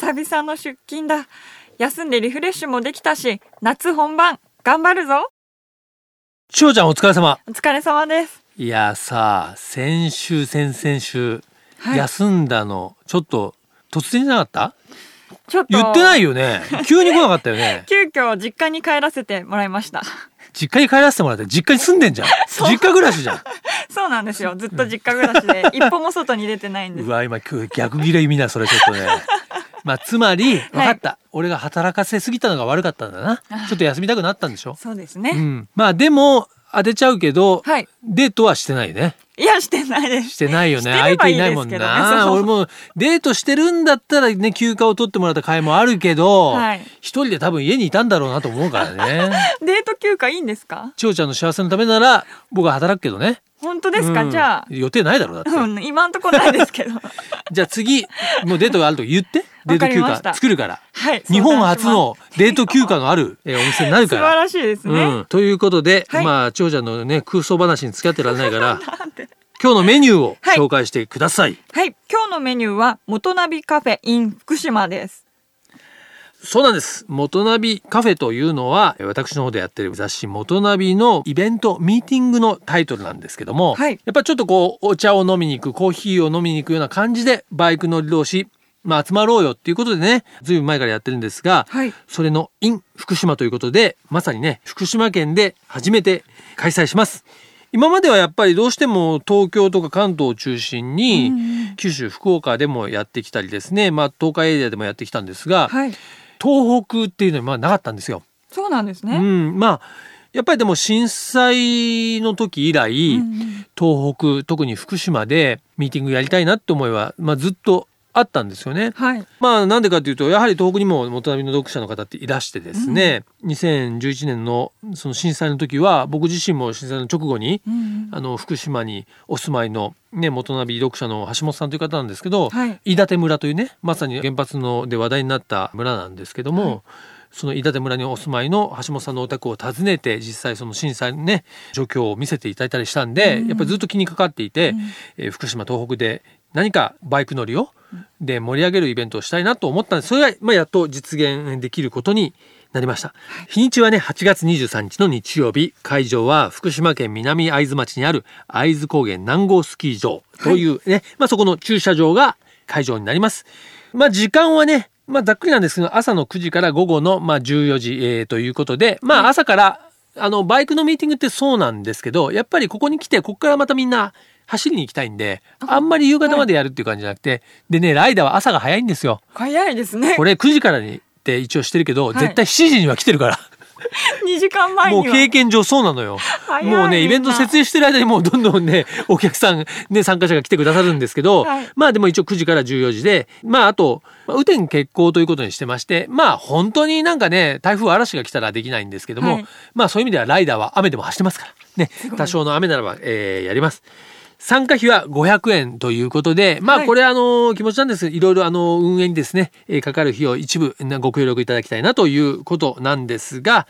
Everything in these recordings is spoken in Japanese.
久々の出勤だ。休んでリフレッシュもできたし、夏本番、頑張るぞ。しおちゃんお疲れ様。お疲れ様です。いやさ、先週、先々週、はい休んだの、ちょっと突然じゃなかった？ちょっと。言ってないよね。急に来なかったよね。急遽実家に帰らせてもらいました。実家に帰らせてもらって、実家に住んでんじゃん。実家暮らしじゃん。そうなんですよ。ずっと実家暮らしで、一歩も外に出てないんですう。わ、今、逆切れ意味だ、それちょっとね。まあ、つまり、分かった。俺が働かせすぎたのが悪かったんだな。ちょっと休みたくなったんでしょ？そうですね。うん。まあ、でも、当てちゃうけど、はいデートはしてないね。いや、してないです。してないよね。相手いないもんな。ね俺もデートしてるんだったらね、休暇を取ってもらった甲斐もあるけど、はい一人で多分家にいたんだろうなと思うからね。デート休暇いいんですか？千代ちゃんの幸せのためなら、僕は働くけどね。本当ですか、うんじゃあ。予定ないだろうだって。うん、今んとこないですけど。じゃあ次、もうデートがあると言って。デート休暇作るから。はい。日本初のデート休暇のあるえーお店になる。から。素晴らしいですね。うん、ということで、はいまあ千代ちゃんのね空想話に付き合ってられないから 今日のメニューをはい。紹介してください、はい。今日のメニューは、モトナビカフェ in 福島です。そうなんです。モトナビカフェというのは私の方でやってる雑誌モトナビのイベントミーティングのタイトルなんですけども、はい。やっぱちょっとこうお茶を飲みに行くコーヒーを飲みに行くような感じでバイク乗り同士まあ集まろうよっていうことでねずいぶん前からやってるんですが、はい。それの in 福島ということでまさにね福島県で初めて開催します今まではやっぱりどうしても東京とか関東を中心に、九州福岡でもやってきたりですねまあ東海エリアでもやってきたんですが、はい。東北っていうのはまあなかったんですよ。そうなんですうね。ん、まあやっぱりでも震災の時以来、うんうん東北特に福島でミーティングやりたいなって思いは、まあ、ずっとあったんですよね。はい。まあなんでかというとやはり東北にも元並みの読者の方っていらしてですね、2011年のその震災の時は僕自身も震災の直後にうんうん。あの福島にお住まいの、ね、元ナビ読者の橋本さんという方なんですけど、はい。飯舘村というねまさに原発ので話題になった村なんですけども、はい。その飯舘村にお住まいの橋本さんのお宅を訪ねて実際その震災のね状況を見せていただいたりしたんで、うん。やっぱりずっと気にかかっていて、うん。えー福島東北で何かバイク乗りをで盛り上げるイベントをしたいなと思ったんです。それが、まあ、やっと実現できることになりました。日にちはね8月23日の日曜日会場は福島県南会津町にある会津高原南郷スキー場というね、まあ、そこの駐車場が会場になります。まあ時間はねまあざっくりなんですけど朝の9時から午後のまあ14時、えーということでまあ朝からあのバイクのミーティングってそうなんですけどやっぱりここに来てここからまたみんな走りに行きたいんであんまり夕方までやるっていう感じじゃなくて、でねライダーは朝が早いんですよ。早いですねこ。れ9時からにって一応してるけど、い絶対7時には来てるから。2時間前もう。経験上そうなのよ。もうね、イベント設営してる間にもうどんどんね、お客さん、ね、参加者が来てくださるんですけど、はいまあでも一応9時から14時で、まああと、まあ雨天決行ということにしてまして、まあ本当になんかね、台風嵐が来たらできないんですけども、はいまあそういう意味ではライダーは雨でも走ってますから、ね、多少の雨ならば、えーやります。参加費は500円ということで、まあはい。これあの気持ちなんですけどいろいろあの運営にですね、えーかかる費用一部なご協力いただきたいなということなんですが、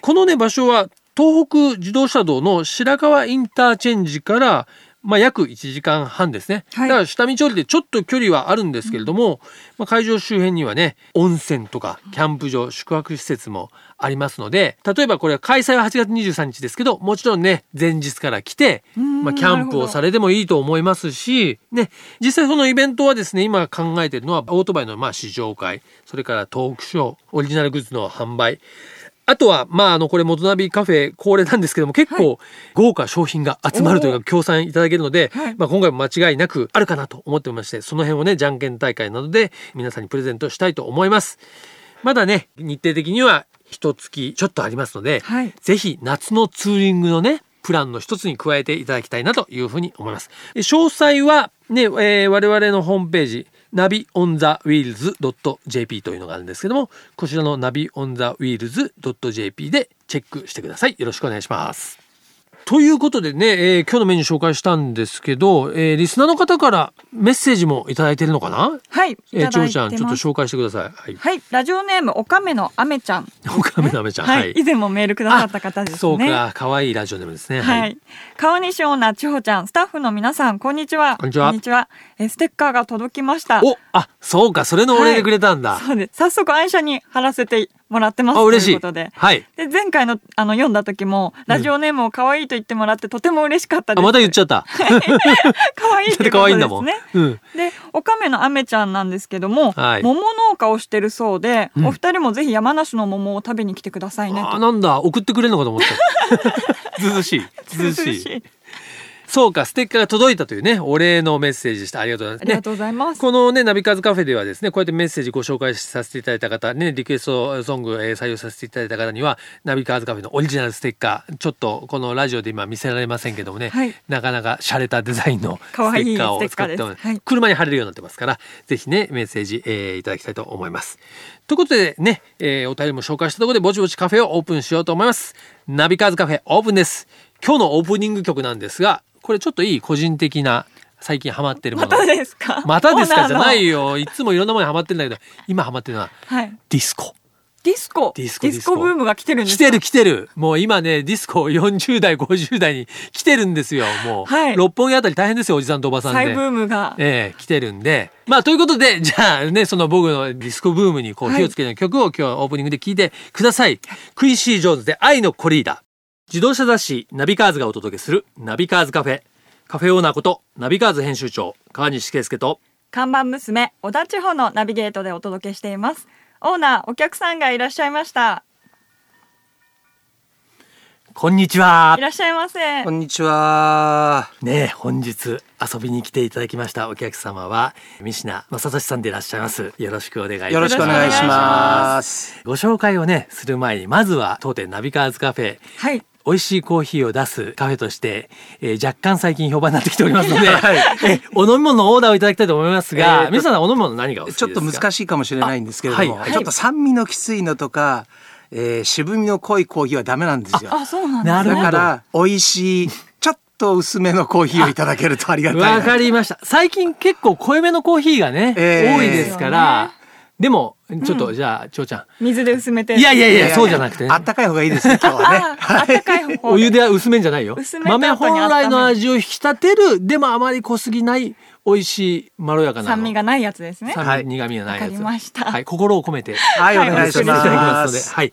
このね場所は東北自動車道の白川インターチェンジからまあ、約1時間半ですね。はい。だから下道降りてちょっと距離はあるんですけれども、まあ、会場周辺にはね、温泉とかキャンプ場、宿泊施設もありますので、例えばこれは開催は8月23日ですけど、もちろんね、前日から来て、うんまあ、キャンプをされてもいいと思いますし、ね、実際そのイベントはですね、今考えているのはオートバイのまあ試乗会、それからトークショー、オリジナルグッズの販売、あとは、まあ、あの、これ、元ナビカフェ恒例なんですけども、結構、豪華商品が集まるというか、協賛いただけるので、はいまあ、今回も間違いなくあるかなと思っておりまして、その辺をね、じゃんけん大会などで、皆さんにプレゼントしたいと思います。まだね、日程的には、一月ちょっとありますので、はいぜひ、夏のツーリングのね、プランの一つに加えていただきたいなというふうに思います。で詳細は、ね、えー我々のホームページ、ナビオンザウィールズ .jp というのがあるんですけども、こちらのナビオンザウィールズ .jp でチェックしてください。よろしくお願いします。ということでね、えー今日のメニュー紹介したんですけど、えーリスナーの方からメッセージもいただいてるのかな？はい、いえー、ちょうちゃんちょっと。紹介してください。はい。はい、ラジオネームおかめのあめちゃん。おかめなめちゃん。は、はいい。以前もメールくださった方ですね。そうか、可愛いラジオネームですね。はい。川西オーナー、千穂ちゃん、スタッフの皆さん、こんにちは。こんにちはえーステッカーが届きました。お、あ、そうか、それのお礼でくれたんだ。そうです。早速、愛車に貼らせてもらってます。あ、嬉しいということで。。はい。で、前回の、あの、読んだ時も、ラジオネームを可愛いと言ってもらって、とても嬉しかったであ、す。また言っちゃった。可愛いってことですね。うん。で、おかめのあめちゃんなんですけども、はい桃農家をしてるそうで、うんお二人もぜひ山梨の桃を食べに来てくださいねあ、と。なんだ、送ってくれるのかと思った。ずうずうしい。ずうずうしい。そうか、ステッカーが届いたというね、お礼のメッセージでした。ありがとうございます。ねありがとうございます。このね、ナビカーズカフェではですね、こうやってメッセージご紹介させていただいた方、ね、リクエストソング、えー採用させていただいた方には、ナビカーズカフェのオリジナルステッカー、ちょっとこのラジオで今見せられませんけどもね、はいなかなか洒落たデザインのステッカーを使って、はい車に貼れるようになってますから、ぜひね、メッセージ、えーいただきたいと思います。ということでね、えーお便りも紹介したところで、ぼちぼちカフェをオープンしようと思います。ナビカーズカフェオープンです。今日のオープニング曲なんですが、これちょっといい個人的な最近ハマってるもの。またですか？またですか？じゃないよ。よ。いつもいろんなものにハマってるんだけど、今ハマってるのははい。ディスコ。ディスコ？ディスコディスコブームが来てるんですか？来てる来てる。もう今ね、ディスコ40代、50代に来てるんですよ。もう、はい六本木あたり大変ですよ、おじさんとおばさんで。再ブームが。ええ来てるんで。まあ、ということで、じゃあね、その僕のディスコブームにこうはい火をつける曲を今日はオープニングで聴いてください。クインシー・ジョーンズで愛のコリーダ。自動車雑誌ナビカーズがお届けするナビカーズカフェ。カフェオーナーことナビカーズ編集長川西圭介と看板娘、小田地方のナビゲートでお届けしています。オーナー、お客さんがいらっしゃいました。こんにちはいらっしゃいませこ。んにちは。ねえ本日遊びに来ていただきましたお客様は三品正俊さんでいらっしゃいますよろしくお願いいたしますよろしくお願いします。ご紹介をねする前にまずは当店ナビカーズカフェはい。美味しいコーヒーを出すカフェとして、えー若干最近評判になってきておりますので、はい。えお飲み物のオーダーをいただきたいと思いますが、えーと皆さんお飲み物何がお好きですか？ちょっと難しいかもしれないんですけれども、あはい。ちょっと酸味のきついのとか、えー渋みの濃いコーヒーはダメなんですよ。あ、そうなんですね。なるほど。だから美味しいちょっと薄めのコーヒーをいただけるとありがたいな。わかりました。最近結構濃いめのコーヒーがね、えー。多いですから、でもちょっとじゃあ長ちゃん。水で薄めて。いやいやいやそうじゃなくてね。あったかい方がいいですね今日はね。あ、あったかい方お湯では薄めんじゃないよ。豆本来の味を引き立てるでもあまり濃すぎない美味しいまろやかな酸味がないやつですね。酸はい味苦味がないやつわかりましたはい心を込めてはいおはい願いしまますので、す。はい。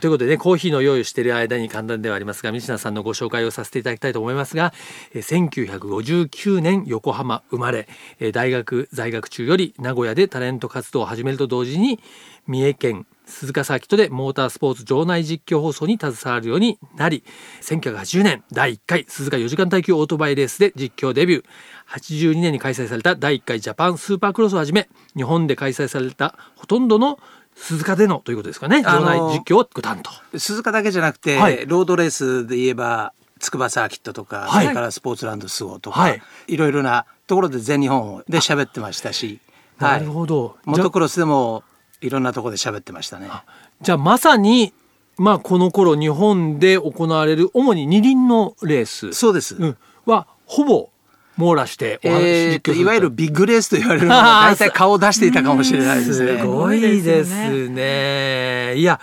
ということでね、コーヒーの用意をしている間に簡単ではありますが、三品さんのご紹介をさせていただきたいと思いますが、えー1959年横浜生まれ、えー大学在学中より名古屋でタレント活動を始めると同時に、三重県鈴鹿サーキットでモータースポーツ場内実況放送に携わるようになり、1980年第1回鈴鹿4時間耐久オートバイレースで実況デビュー。82年に開催された第1回ジャパンスーパークロスをはじめ、日本で開催されたほとんどの鈴鹿でのということですかね。場内実況をご担当。鈴鹿だけじゃなくて、はいロードレースで言えば筑波サーキットとか、はいそれからスポーツランドスゴとか、はいい、ろいろなところで全日本で喋ってましたし、なるほど。モトクロスでもいろんなところで喋ってましたね。じゃあまさに、まあこの頃日本で行われる主に二輪のレース、そうです。うん、はほぼ網羅してお話、えいわゆるビッグレースと言われるのが 大体顔を出していたかもしれないですすね。ごいですね。いや、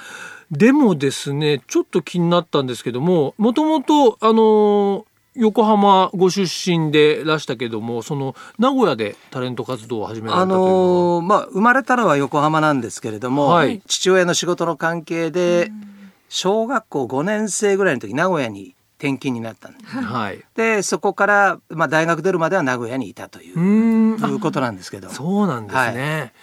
でもですね、ちょっと気になったんですけども、もともと、あの、横浜ご出身でらしたけども、その名古屋でタレント活動を始められあたというのは、のーまあ生まれたのは横浜なんですけれども、はい父親の仕事の関係で小学校5年生ぐらいの時名古屋に転勤になったんです。はい。うでそこから、まあ、大学出るまでは名古屋にいたという,、いうことなんですけどそうなんですね。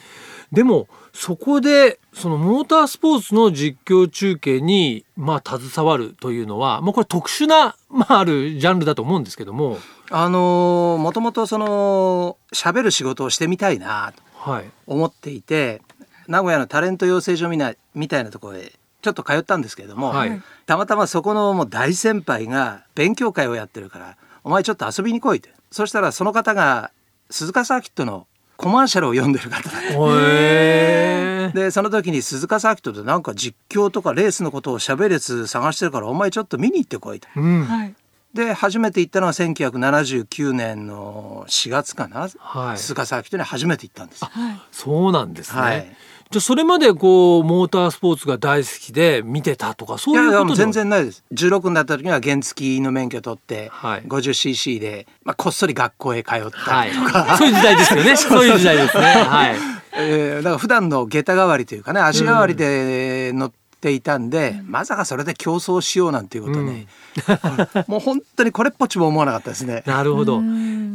でもそこでそのモータースポーツの実況中継にまあ携わるというのはもうこれ特殊なまああるジャンルだと思うんですけども、あのーもともとその喋る仕事をしてみたいなとはい。思っていて名古屋のタレント養成所みなみたいなところへちょっと通ったんですけれども、はい。たまたまそこのもう大先輩が勉強会をやってるから「お前ちょっと遊びに来い」って。そしたらその方が鈴鹿サーキットのコマーシャルを読んでる方だでその時に鈴鹿サーキットでなんか実況とかレースのことを喋るやつ探してるからお前ちょっと見に行ってこいとうん。はい。で初めて行ったのは1979年の4月かな、はい鈴鹿サーキットに初めて行ったんです。そうなんですね。はいじゃあそれまでこうモータースポーツが大好きで見てたとかそういうこと全然ないです16になった時には原付の免許取って、はい 50cc で、まあ、こっそり学校へ通ったはいりとか、。そういう時代ですよね。そういう時代ですね。はい。えーだから普段の下駄代わりというかね足代わりで乗っていたんで、まさかそれで競争しようなんていうことね、もう本当にこれっぽっちも思わなかったですね。なるほど。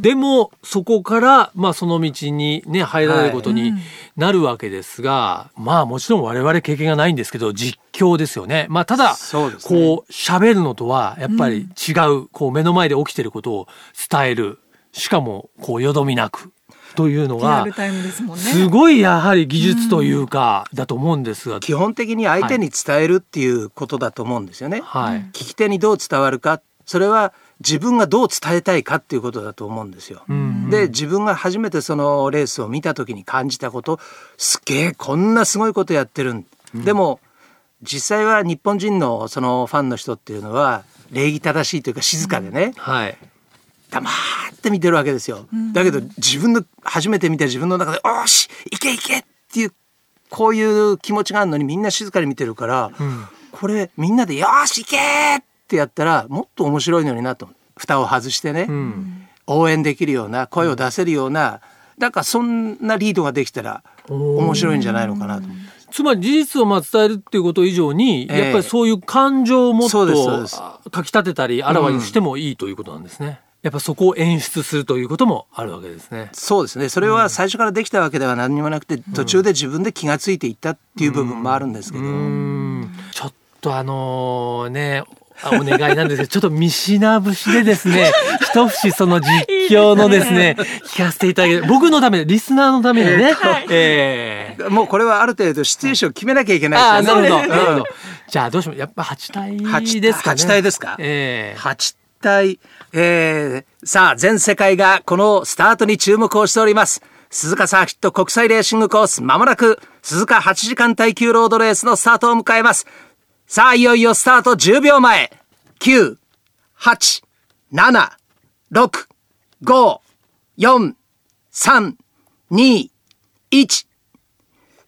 でもそこからまあその道にね入られることになるわけですが、まあもちろん我々経験がないんですけど実況ですよね。まあただね。こう喋るのとはやっぱり違う、こう目の前で起きてることを伝える。しかもこうよどみなくというのがすごいやはり技術というかだと思うんですが、基本的に相手に伝えるっていうことだと思うんですよね。はい。聞き手にどう伝わるかそれは自分がどう伝えたいかっていうことだと思うんですよ。んで自分が初めてそのレースを見た時に感じたことすげえこんなすごいことやってるん、でも実際は日本人のそのファンの人っていうのは礼儀正しいというか静かでね、はい。黙って見てるわけですよ。だけど自分の初めて見て自分の中で「おーし行け行け!」っていうこういう気持ちがあるのにみんな静かに見てるから、んこれみんなで「よーし行け!」ってやったらもっと面白いのになと蓋を外してね、うん。応援できるような声を出せるようなだからそんなリードができたら面白いんじゃないのかなと思って。つまり事実をまあ伝えるっていうこと以上に、ええやっぱりそういう感情をもっとですあ書き立てたりあらわにしてもいいということなんですね。やっぱそこを演出するということもあるわけですね。そうですね。それは最初からできたわけでは何にもなくて、途中で自分で気がついていったっていう部分もあるんですけど、うん。ちょっとあのねあお願いなんですけど ちょっと見品節でですね 一節その実況のですね聞かせていただける僕のためリスナーのためにね、はい。ええ。もうこれはある程度シチュエーションを決めなきゃいけあないですよね。あなるほど。じゃあどうしよう。やっぱ八体八ですかね。八体ですか？ええ。8体、えー、さあ全世界がこのスタートに注目をしております。鈴鹿サーキット国際レーシングコースまもなく鈴鹿8時間耐久ロードレースのスタートを迎えます。さあいよいよスタート10秒前。9 8 7 6 5 4 3 2 1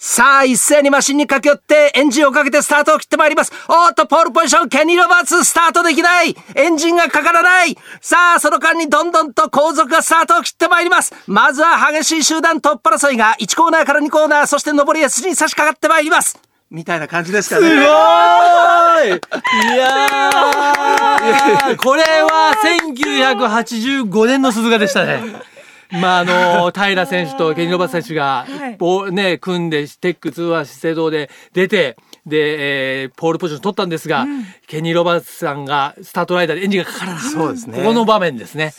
さあ、一斉にマシンに駆け寄って、エンジンをかけてスタートを切ってまいります。おーっと、ポールポジション、ケニー・ロバーツ、スタートできないエンジンがかからないさあ、その間にどんどんと後続がスタートを切ってまいります。まずは激しい集団トップ争いが1コーナーから2コーナー、そして上り S に差し掛かってまいります。みたいな感じですかね。すごいいやーこれは1985年の鈴鹿でしたね。まああの平選手とケニー・ロバーツ選手が、はい。ボね組んでテック通話資生堂で出てで、えーポールポジション取ったんですが、ケニー・ロバーツさんがスタートライダーでエンジンがかからない。そうですね。ここの場面ですね。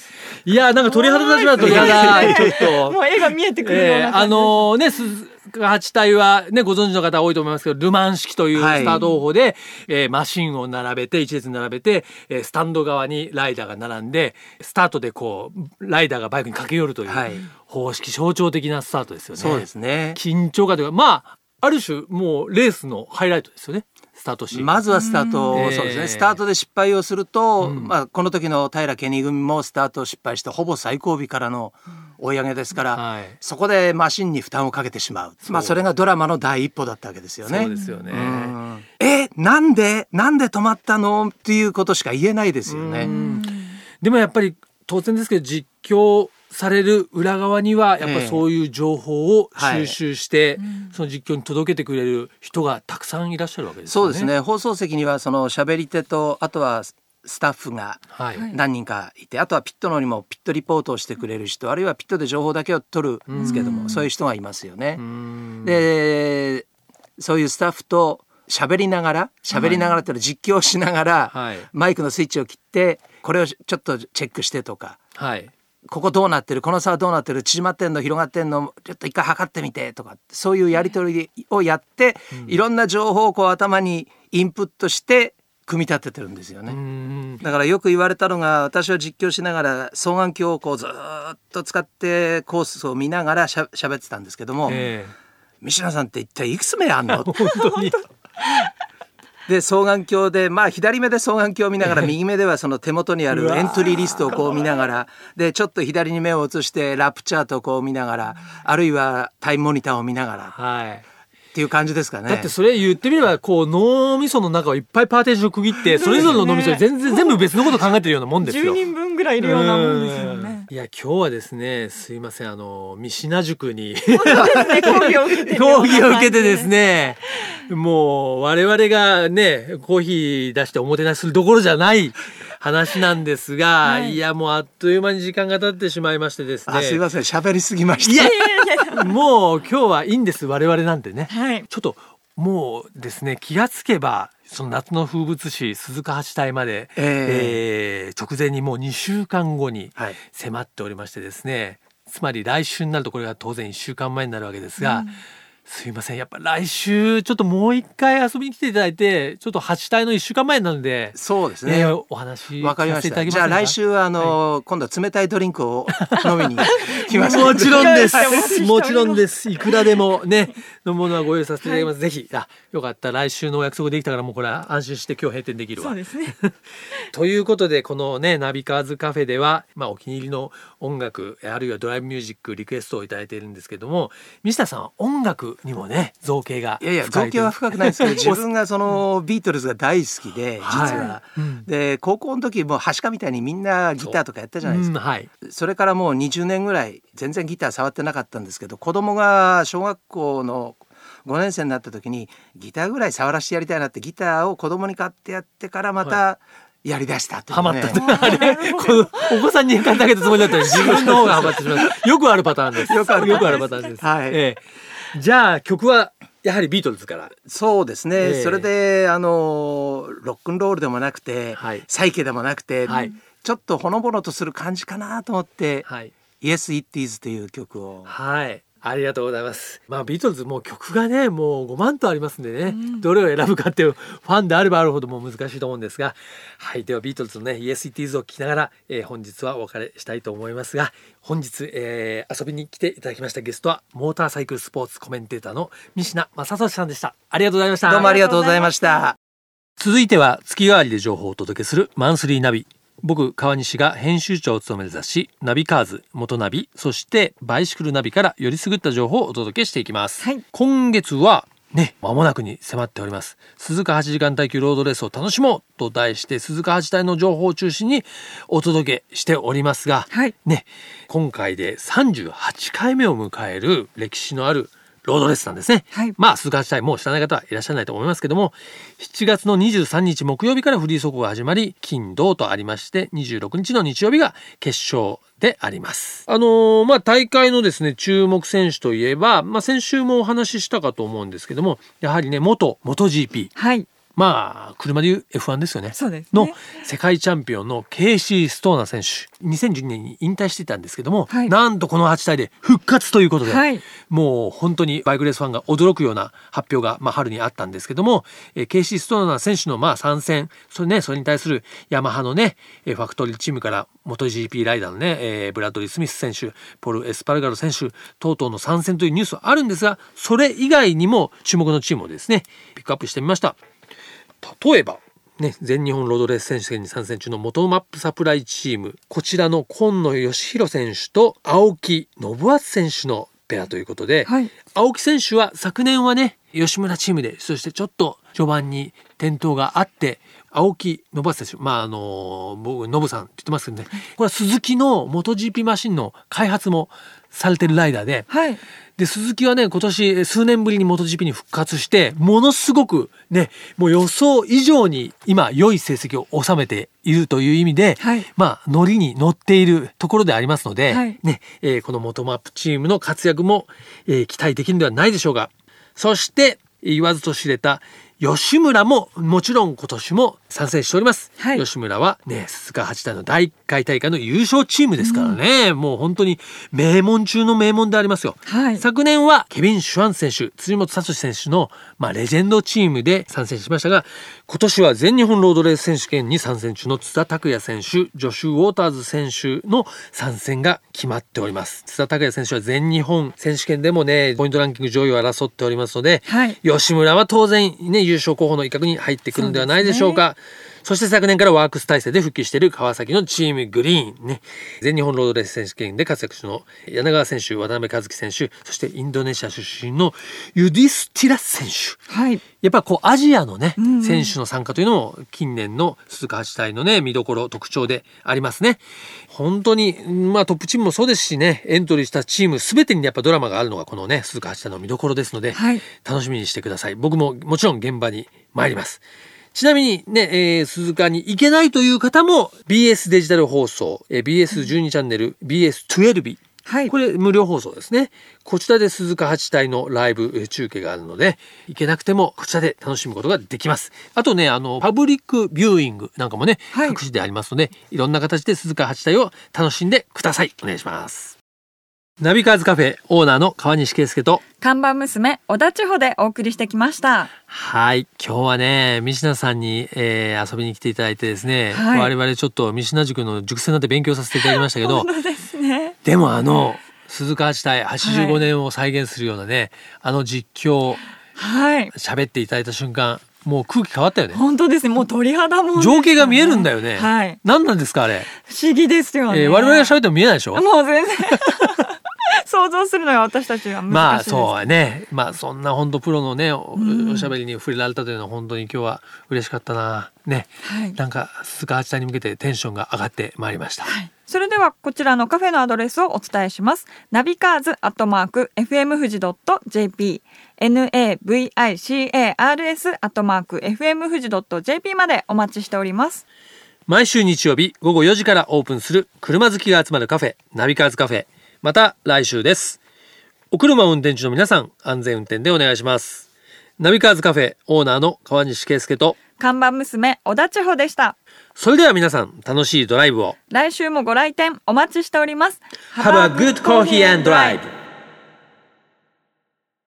いやーなんか鳥肌立ちます鳥肌ちょっと。もう絵が見えてくるようえーあな感じです。のね、鈴鹿八体はね、ご存知の方多いと思いますけど、ルマン式というはいスタート方法で、えーマシンを並べて、一列に並べて、えースタンド側にライダーが並んで、スタートでこう、ライダーがバイクに駆け寄るというはい方式、象徴的なスタートですよね。そうですね。緊張感というか、まあ、ある種もうレースのハイライトですよね、スタートシーン。まずはスタート。うん。そうですね、えースタートで失敗をすると、ん。まあ、この時の平ケニー組もスタートを失敗してほぼ最後尾からの追い上げですから、はい。そこでマシンに負担をかけてしまう。まあ、それがドラマの第一歩だったわけですよね。そうですよね。うん。えなんでなんで止まったのっていうことしか言えないですよね。でもやっぱり当然ですけど実況される裏側にはやっぱりそういう情報を収集して、その実況に届けてくれる人がたくさんいらっしゃるわけですよね。そうですね。放送席にはその喋り手とあとはスタッフがはい。何人かいてあとはピットの方にもピットリポートをしてくれる人あるいはピットで情報だけを取るんですけどもそういう人がいますよね。う。ん。でそういうスタッフと喋りながら喋りながらっていうのは実況しながら、はい。マイクのスイッチを切ってこれをちょっとチェックしてとかはい。ここどうなってる？この差はどうなってる？縮まってんの？広がってんの？ちょっと一回測ってみてとかそういうやり取りをやって、いろんな情報をこう頭にインプットして組み立ててるんですよね。うんだからよく言われたのが私は実況しながら双眼鏡をこうずーっと使ってコースを見ながらしゃ喋ってたんですけども、え三品さんって一体いくつ目あんの？え 本当に。で双眼鏡でまあ左目で双眼鏡を見ながら右目ではその手元にあるエントリーリストをこう見ながらでちょっと左に目を移してラップチャートをこう見ながらあるいはタイムモニターを見ながら。はいっていう感じですかね。だってそれ言ってみればこう脳みその中をいっぱいパーテーション区切ってそれぞれの脳みそで全然全部別のこと考えてるようなもんです10よ。人分ぐらいいるようなもんですよね。いや今日はですねすいませんあの三品塾にね、講義を受けて講義を受けてですねもう我々がねコーヒー出しておもてなしするどころじゃない話なんですが、はい。い、やもうあっという間に時間が経ってしまいましてですね。あすいません。喋りすぎました。いやいやいやもう今日はいいんです我々なんてね、はい。ちょっともうですね気がつけばその夏の風物詩鈴鹿八隊まで、ええ。ー直前にもう2週間後にはい。迫っておりましてですね、つまり来週になるとこれが当然1週間前になるわけですが、すいません。やっぱ来週ちょっともう一回遊びに来ていただいてちょっと八隊の1週間前なので、そうですね。えーお話わかりました。じゃあ来週はあの、今度は冷たいドリンクを飲みに 来ます。もちろんです。もちろんです。いくらでもね飲むものはご用意させていただきます、ぜひ。あよかった来週のお約束できたからもうこれは安心して今日閉店できるわ。そうですね。ということでこのねナビカーズカフェでは、まあ、お気に入りの音楽あるいはドライブミュージックリクエストをいただいているんですけども西田さんは音楽にもね造形がいやいや深造形は深くないですけど 自分がそのビートルズが大好きで実はい。は、うん。で高校の時もうはしかみたいにみんなギターとかやったじゃないですか。うんはい。それからもう20年ぐらい全然ギター触ってなかったんですけど子供が小学校の5年生になった時にギターぐらい触らせてやりたいなってギターを子供に買ってやってからまたやりだしたというね。ハマったんだ あれお子さんに買ってあげたつもりだったのに自分の方がハマってしまう。よくあるパターンです。よくあるよくあるパターンです、はい。ええじゃあ曲はやはりビートルズから。そうですね、ええ。それであのロックンロールでもなくて、はい。サイケでもなくて、はい。ちょっとほのぼのとする感じかなと思ってはい「Yes It Is」という曲を。はい。ありがとうございます。まあビートルズもう曲がねもう5万とありますんでね、ん。どれを選ぶかっていうファンであればあるほどもう難しいと思うんですが。はいではビートルズのね Yes It Is を聴きながら、えー本日はお別れしたいと思いますが本日、えー遊びに来ていただきましたゲストはモーターサイクルスポーツコメンテーターの三品正俊さんでした。ありがとうございました。どうもありがとうございました。続いては月替わりで情報をお届けするマンスリーナビ僕川西が編集長を務める雑誌ナビカーズ元ナビそしてバイシクルナビからよりすぐった情報をお届けしていきます、はい。今月はね間もなくに迫っております。鈴鹿8時間耐久ロードレースを楽しもうと題して鈴鹿8隊の情報を中心にお届けしておりますが、はい。ね今回で38回目を迎える歴史のあるロードレースなんですね。はいまあ、鈴鹿八隊もう知らない方はいらっしゃらないと思いますけども、7月の23日木曜日からフリー走行が始まり、金土とありまして、26日の日曜日が決勝であります。あのーまあ、大会のですね、注目選手といえば、まあ、先週もお話ししたかと思うんですけども、やはりね、元、元 GP。はい。まあ、車でいう F1 ですよね。ねの世界チャンピオンのケイシー・ストーナー選手。2012年に引退していたんですけども、はいなんとこの8耐で復活ということで、はいもう本当にバイクレースファンが驚くような発表が、まあ、春にあったんですけども、えーケイシー・ストーナー選手のまあ参戦、それね、それに対するヤマハのね、えーファクトリーチームから元 GP ライダーのね、えーブラッドリー・スミス選手、ポル・エスパルガロ選手等々の参戦というニュースはあるんですが、それ以外にも注目のチームをですね、ピックアップしてみました。例えば、ね、全日本ロードレース選手権に参戦中の元マップサプライチームこちらの今野義弘選手と青木信厚選手のペアということで、はい。青木選手は昨年はね吉村チームでそしてちょっと序盤に転倒があって青木信厚選手まああの僕ノブさんって言ってますけどね。これは鈴木の MotoGP マシンの開発もされてるライダーで、はい。で、鈴木はね、今年数年ぶりに MotoGP に復活して、ものすごくね、もう予想以上に今良い成績を収めているという意味で、はいまあ、ノリに乗っているところでありますので、はいね、えーこの元マップチームの活躍も、えー期待できるのではないでしょうか。そして、言わずと知れた吉村ももちろん今年も参戦しております。はい吉村はね、鈴鹿八大の第1回大会の優勝チームですからね、もう本当に名門中の名門でありますよ。はい昨年はケビン・シュワン選手、辻本聡選手の、まあ、レジェンドチームで参戦しましたが、今年は全日本ロードレース選手権に参戦中の津田拓也選手、ジョシュ・ウォーターズ選手の参戦が決まっております。津田拓也選手は全日本選手権でもね、ポイントランキング上位を争っておりますので、はい吉村は当然ね、優勝候補の一角に入ってくるんではないでしょうか。そして昨年からワークス体制で復帰している川崎のチームグリーンね。全日本ロードレース選手権で活躍中の柳川選手、渡辺和樹選手、そしてインドネシア出身のユディスティラ選手。はい。やっぱこうアジアのね、んうん選手の参加というのも近年の鈴鹿八耐のね見どころ特徴でありますね。本当にまあトップチームもそうですしねエントリーしたチーム全てにやっぱドラマがあるのがこのね鈴鹿八耐の見どころですので、はい楽しみにしてください。僕ももちろん現場に参ります。ちなみにね、えー鈴鹿に行けないという方も BS デジタル放送、えー BS12 チャンネル、BS12 はいこれ無料放送ですね。こちらで鈴鹿八隊のライブえー中継があるので、行けなくてもこちらで楽しむことができます。あとね、あの、パブリックビューイングなんかもね、はい各地でありますので、いろんな形で鈴鹿八隊を楽しんでください。お願いします。ナビカーズカフェオーナーの川西圭介と、看板娘、小田千穂でお送りしてきました。はい。今日はね、三品さんに、えー遊びに来ていただいてですね、はい我々ちょっと三品塾の塾生なんて勉強させていただきましたけど、ですね。でもあの、鈴鹿八隊85年を再現するようなね、あの実況、はい。喋っていただいた瞬間、もう空気変わったよね。本当ですね。もう鳥肌も、情景が見えるんだよね。はい。何なんですかあれ。不思議ですよね。えー我々が喋っても見えないでしょ？もう全然想像するのは私たちは難しいです。まあそうね。まあそんな本当プロのね、おおしゃべりに触れられたというのは本当に今日は嬉しかったな。ね。はいなんか鈴鹿八隊に向けてテンションが上がってまいりました。それではこちらのカフェのアドレスをお伝えします。ナビカーズアットマーク FM 富士 .jp navicars アットマーク FM 富士 .jp までお待ちしております。毎週日曜日午後4時からオープンする車好きが集まるカフェ、ナビカーズカフェ。また来週です。お車を運転中の皆さん、安全運転でお願いします。ナビカーズカフェオーナーの川西圭介と、看板娘小田千穂でした。それでは皆さん、楽しいドライブを。来週もご来店お待ちしております。Have a good coffee and drive!